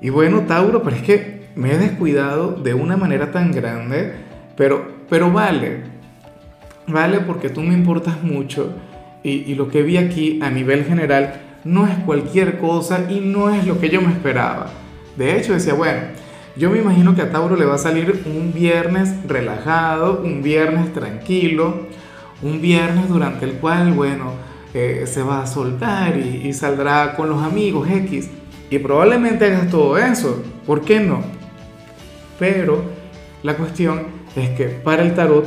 Y bueno, Tauro, pero es que me he descuidado de una manera tan grande, pero, pero vale, vale porque tú me importas mucho y, lo que vi aquí a nivel general no es cualquier cosa y no es lo que yo me esperaba. De hecho, decía, bueno, yo me imagino que a Tauro le va a salir un viernes relajado, un viernes tranquilo, un viernes durante el cual, bueno, eh, se va a soltar y, y saldrá con los amigos X. Y probablemente hagas todo eso. ¿Por qué no? Pero la cuestión es que para el tarot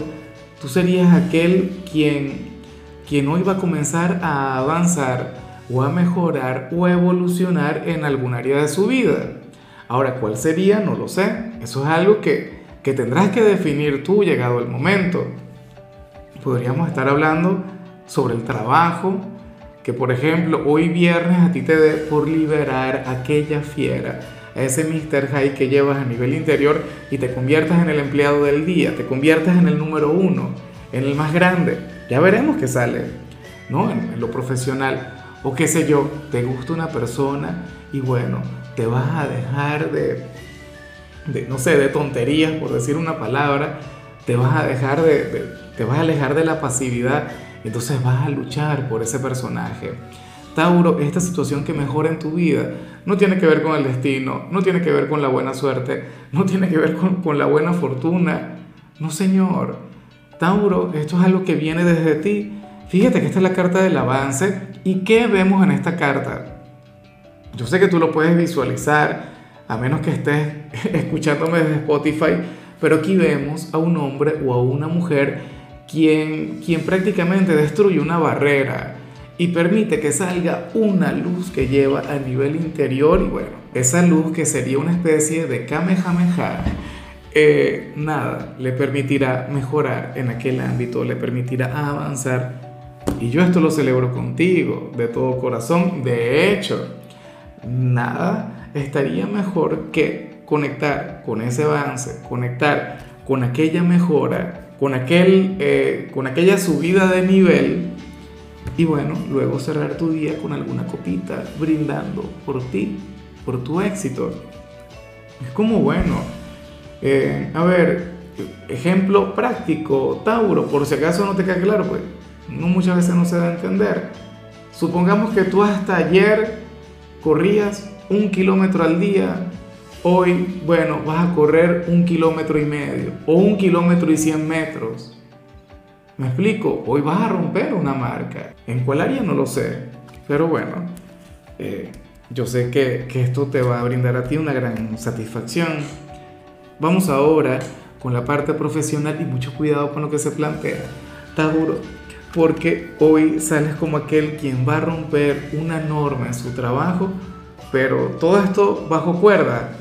tú serías aquel quien, quien hoy va a comenzar a avanzar o a mejorar o a evolucionar en algún área de su vida. Ahora, ¿cuál sería? No lo sé. Eso es algo que, que tendrás que definir tú llegado el momento. Podríamos estar hablando sobre el trabajo, que por ejemplo hoy viernes a ti te dé por liberar aquella fiera, a ese Mr. High que llevas a nivel interior y te conviertas en el empleado del día, te conviertas en el número uno, en el más grande. Ya veremos qué sale, ¿no? En, lo profesional. O qué sé yo, te gusta una persona y bueno, te vas a dejar de, no sé, de tonterías, por decir una palabra, te vas a dejar de, de te vas a alejar de la pasividad entonces vas a luchar por ese personaje. Tauro, esta situación que mejora en tu vida no tiene que ver con el destino, no tiene que ver con la buena suerte, no tiene que ver con, con la buena fortuna. No, señor. Tauro, esto es algo que viene desde ti. Fíjate que esta es la carta del avance. ¿Y qué vemos en esta carta? Yo sé que tú lo puedes visualizar, a menos que estés escuchándome desde Spotify, pero aquí vemos a un hombre o a una mujer quien, quien prácticamente destruye una barrera y permite que salga una luz que lleva a nivel interior y bueno, esa luz que sería una especie de Kamehameha, eh, nada, le permitirá mejorar en aquel ámbito, le permitirá avanzar. Y yo esto lo celebro contigo de todo corazón, de hecho, nada estaría mejor que conectar con ese avance, conectar con aquella mejora con, aquel, eh, con aquella subida de nivel y bueno, luego cerrar tu día con alguna copita brindando por ti, por tu éxito. Es como bueno. Eh, a ver, ejemplo práctico, Tauro, por si acaso no te queda claro, pues no muchas veces no se da a entender. Supongamos que tú hasta ayer corrías un kilómetro al día Hoy, bueno, vas a correr un kilómetro y medio o un kilómetro y cien metros. ¿Me explico? Hoy vas a romper una marca. ¿En cuál área? No lo sé. Pero bueno, eh, yo sé que, que esto te va a brindar a ti una gran satisfacción. Vamos ahora con la parte profesional y mucho cuidado con lo que se plantea. Está duro porque hoy sales como aquel quien va a romper una norma en su trabajo, pero todo esto bajo cuerda,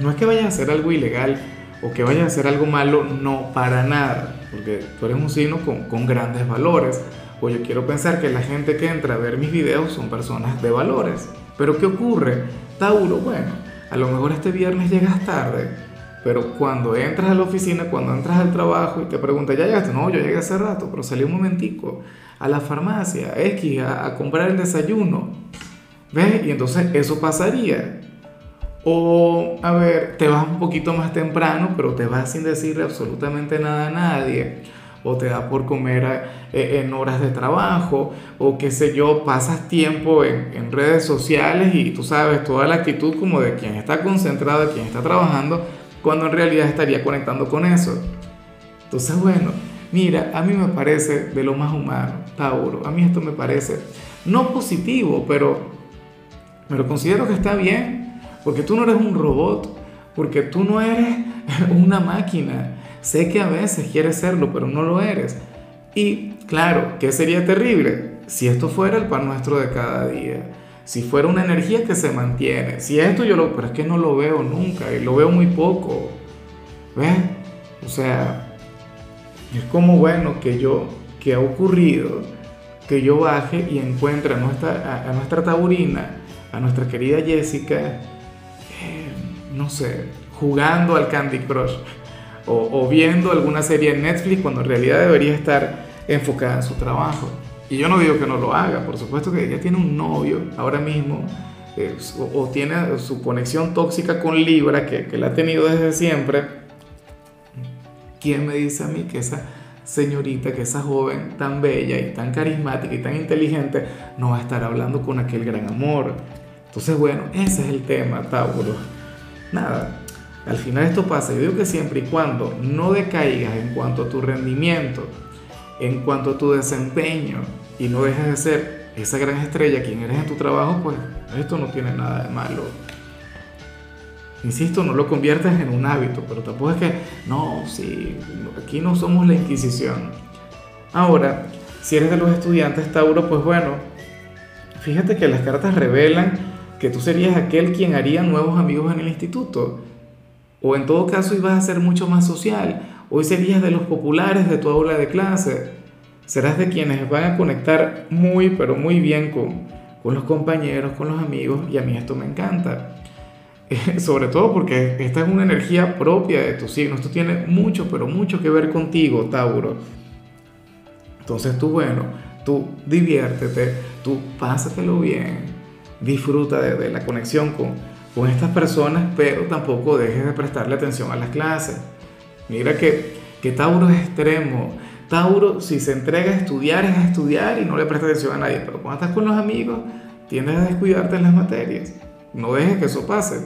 no es que vayas a hacer algo ilegal o que vayas a hacer algo malo, no, para nada, porque tú eres un signo con, grandes valores. O yo quiero pensar que la gente que entra a ver mis videos son personas de valores. Pero ¿qué ocurre? Tauro, bueno, a lo mejor este viernes llegas tarde, pero cuando entras a la oficina, cuando entras al trabajo y te preguntas, ¿ya llegaste? No, yo llegué hace rato, pero salí un momentico a la farmacia, X, a, a comprar el desayuno. ¿Ves? Y entonces eso pasaría. O, a ver, te vas un poquito más temprano, pero te vas sin decirle absolutamente nada a nadie. O te da por comer eh, en horas de trabajo. O qué sé yo, pasas tiempo en, redes sociales y tú sabes toda la actitud como de quien está concentrado, de quien está trabajando, cuando en realidad estaría conectando con eso. Entonces, bueno, mira, a mí me parece de lo más humano, Tauro. A mí esto me parece no positivo, pero, pero considero que está bien porque tú no eres un robot, porque tú no eres una máquina. Sé que a veces quieres serlo, pero no lo eres. Y claro, ¿qué sería terrible? Si esto fuera el pan nuestro de cada día. si fuera una energía que se mantiene. Si esto yo lo, pero es que no lo veo nunca y lo veo muy poco. ¿Ves? O sea, es como bueno que yo, que ha ocurrido, que yo baje y encuentre a nuestra, a, nuestra taurina, a nuestra querida Jessica, no sé, jugando al Candy Crush o, viendo alguna serie en Netflix cuando en realidad debería estar enfocada en su trabajo. Y yo no digo que no lo haga, por supuesto que ella tiene un novio ahora mismo, o, tiene su conexión tóxica con Libra, que, que la ha tenido desde siempre. ¿Quién me dice a mí que esa señorita, que esa joven tan bella y tan carismática y tan inteligente no va a estar hablando con aquel gran amor? Entonces, bueno, ese es el tema, Tauro. Nada, al final esto pasa. Yo digo que siempre y cuando no decaigas en cuanto a tu rendimiento, en cuanto a tu desempeño y no dejes de ser esa gran estrella quien eres en tu trabajo, pues esto no tiene nada de malo. Insisto, no lo conviertes en un hábito, pero tampoco es que, no, sí, aquí no somos la Inquisición. Ahora, si eres de los estudiantes Tauro, pues bueno, fíjate que las cartas revelan que tú serías aquel quien haría nuevos amigos en el instituto. O en todo caso ibas a ser mucho más social, Hoy serías de los populares de tu aula de clase. Serás de quienes van a conectar muy, pero muy bien con, con los compañeros, con los amigos, y a mí esto me encanta. sobre todo porque esta es una energía propia de tu signo. Esto tiene mucho, pero mucho que ver contigo, Tauro. Entonces tú, bueno, tú diviértete, tú pásatelo bien, disfruta de, de la conexión con, con estas personas, pero tampoco dejes de prestarle atención a las clases. Mira que, que Tauro es extremo. Tauro, si se entrega a estudiar, es a estudiar y no le presta atención a nadie. Pero cuando estás con los amigos, tiendes a descuidarte en las materias. No dejes que eso pase.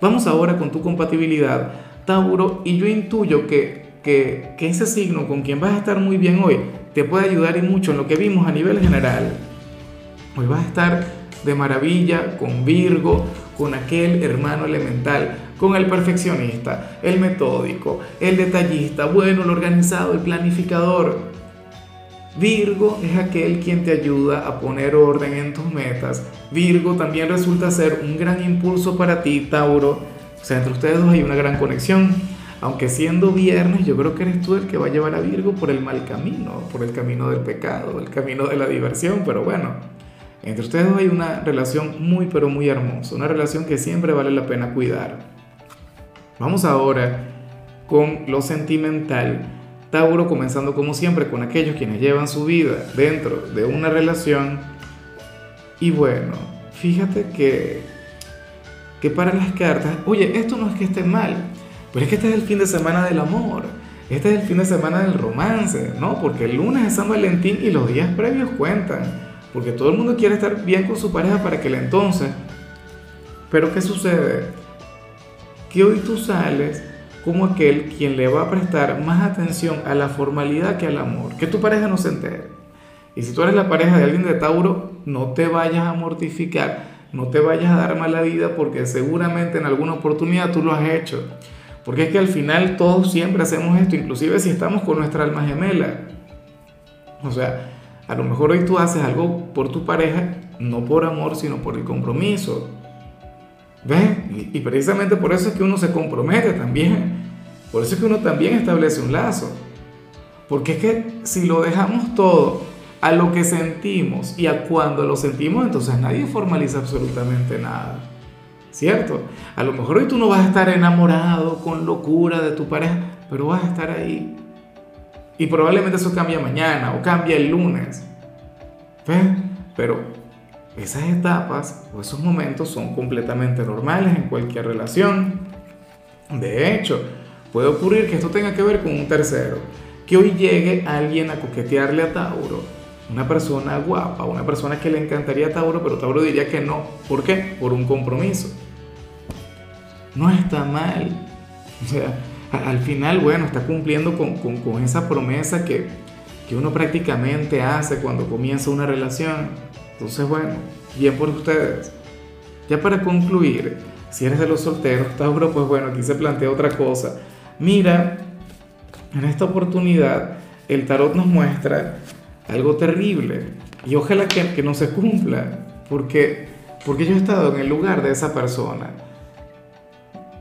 Vamos ahora con tu compatibilidad, Tauro, y yo intuyo que, que, que ese signo con quien vas a estar muy bien hoy te puede ayudar y mucho en lo que vimos a nivel general. Hoy vas a estar de maravilla con Virgo, con aquel hermano elemental, con el perfeccionista, el metódico, el detallista, bueno, el organizado, el planificador. Virgo es aquel quien te ayuda a poner orden en tus metas. Virgo también resulta ser un gran impulso para ti, Tauro. O sea, entre ustedes dos hay una gran conexión. Aunque siendo viernes, yo creo que eres tú el que va a llevar a Virgo por el mal camino, por el camino del pecado, el camino de la diversión, pero bueno, entre ustedes dos hay una relación muy pero muy hermosa, una relación que siempre vale la pena cuidar. Vamos ahora con lo sentimental. Tauro comenzando como siempre con aquellos quienes llevan su vida dentro de una relación. Y bueno, fíjate que, que para las cartas, oye, esto no es que esté mal, pero es que este es el fin de semana del amor. Este es el fin de semana del romance, ¿no? Porque el lunes es San Valentín y los días previos cuentan. Porque todo el mundo quiere estar bien con su pareja para aquel entonces. Pero ¿qué sucede? Que hoy tú sales como aquel quien le va a prestar más atención a la formalidad que al amor. Que tu pareja no se entere. Y si tú eres la pareja de alguien de Tauro, no te vayas a mortificar, no te vayas a dar mala vida porque seguramente en alguna oportunidad tú lo has hecho. Porque es que al final todos siempre hacemos esto, inclusive si estamos con nuestra alma gemela. O sea, a lo mejor hoy tú haces algo por tu pareja, no por amor, sino por el compromiso. ¿Ves? Y, precisamente por eso es que uno se compromete también. Por eso es que uno también establece un lazo. Porque es que si lo dejamos todo a lo que sentimos y a cuando lo sentimos, entonces nadie formaliza absolutamente nada. ¿Cierto? A lo mejor hoy tú no vas a estar enamorado con locura de tu pareja, pero vas a estar ahí y probablemente eso cambia mañana o cambia el lunes. Pero esas etapas o esos momentos son completamente normales en cualquier relación. De hecho, puede ocurrir que esto tenga que ver con un tercero. Que hoy llegue alguien a coquetearle a Tauro. Una persona guapa, una persona que le encantaría a Tauro, pero Tauro diría que no. ¿Por qué? Por un compromiso. No está mal. O sea, al final, bueno, está cumpliendo con, esa promesa que, que uno prácticamente hace cuando comienza una relación. Entonces, bueno, bien por ustedes. Ya para concluir, si eres de los solteros, Tauro, pues bueno, aquí se plantea otra cosa. Mira, en esta oportunidad el tarot nos muestra algo terrible y ojalá que, que no se cumpla. Porque, porque yo he estado en el lugar de esa persona.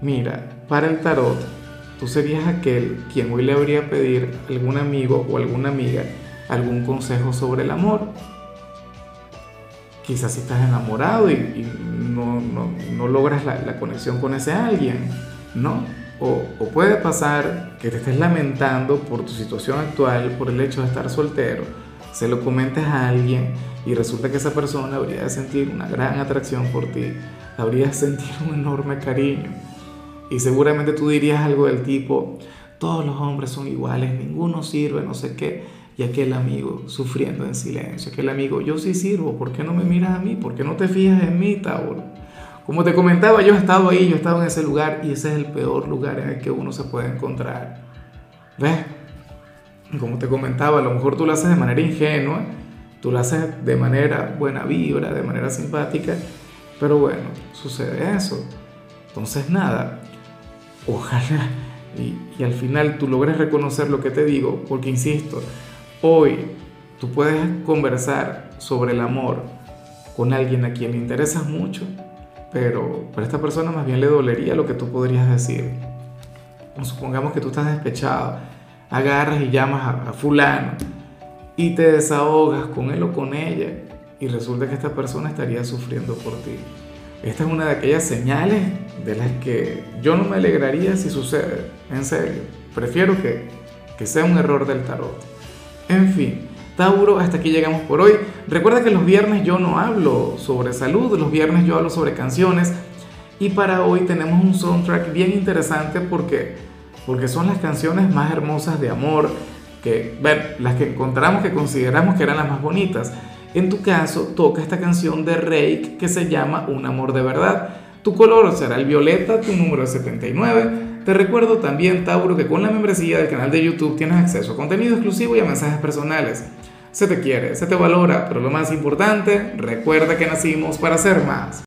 Mira, para el tarot, tú serías aquel quien hoy le habría pedir a algún amigo o alguna amiga algún consejo sobre el amor. Quizás si estás enamorado y, no, logras la, conexión con ese alguien, ¿no? O, o, puede pasar que te estés lamentando por tu situación actual, por el hecho de estar soltero, se lo comentes a alguien y resulta que esa persona habría de sentir una gran atracción por ti, habría de sentir un enorme cariño. Y seguramente tú dirías algo del tipo, todos los hombres son iguales, ninguno sirve, no sé qué. Y aquel amigo sufriendo en silencio, aquel amigo, yo sí sirvo, ¿por qué no me miras a mí? ¿Por qué no te fijas en mí, Tauro? Como te comentaba, yo he estado ahí, yo he estado en ese lugar y ese es el peor lugar en el que uno se puede encontrar. ¿Ves? Como te comentaba, a lo mejor tú lo haces de manera ingenua, tú lo haces de manera buena vibra, de manera simpática, pero bueno, sucede eso. Entonces nada, ojalá y, al final tú logres reconocer lo que te digo, porque insisto, Hoy tú puedes conversar sobre el amor con alguien a quien le interesas mucho, pero para esta persona más bien le dolería lo que tú podrías decir. Supongamos que tú estás despechado, agarras y llamas a fulano y te desahogas con él o con ella y resulta que esta persona estaría sufriendo por ti. Esta es una de aquellas señales de las que yo no me alegraría si sucede, en serio. Prefiero que, que sea un error del tarot. En fin, Tauro, hasta aquí llegamos por hoy. Recuerda que los viernes yo no hablo sobre salud, los viernes yo hablo sobre canciones. Y para hoy tenemos un soundtrack bien interesante porque, porque son las canciones más hermosas de amor, que, ver, las que encontramos que consideramos que eran las más bonitas. En tu caso, toca esta canción de Rake que se llama Un amor de verdad. Tu color será el violeta, tu número es 79. Te recuerdo también, Tauro, que con la membresía del canal de YouTube tienes acceso a contenido exclusivo y a mensajes personales. Se te quiere, se te valora, pero lo más importante, recuerda que nacimos para ser más.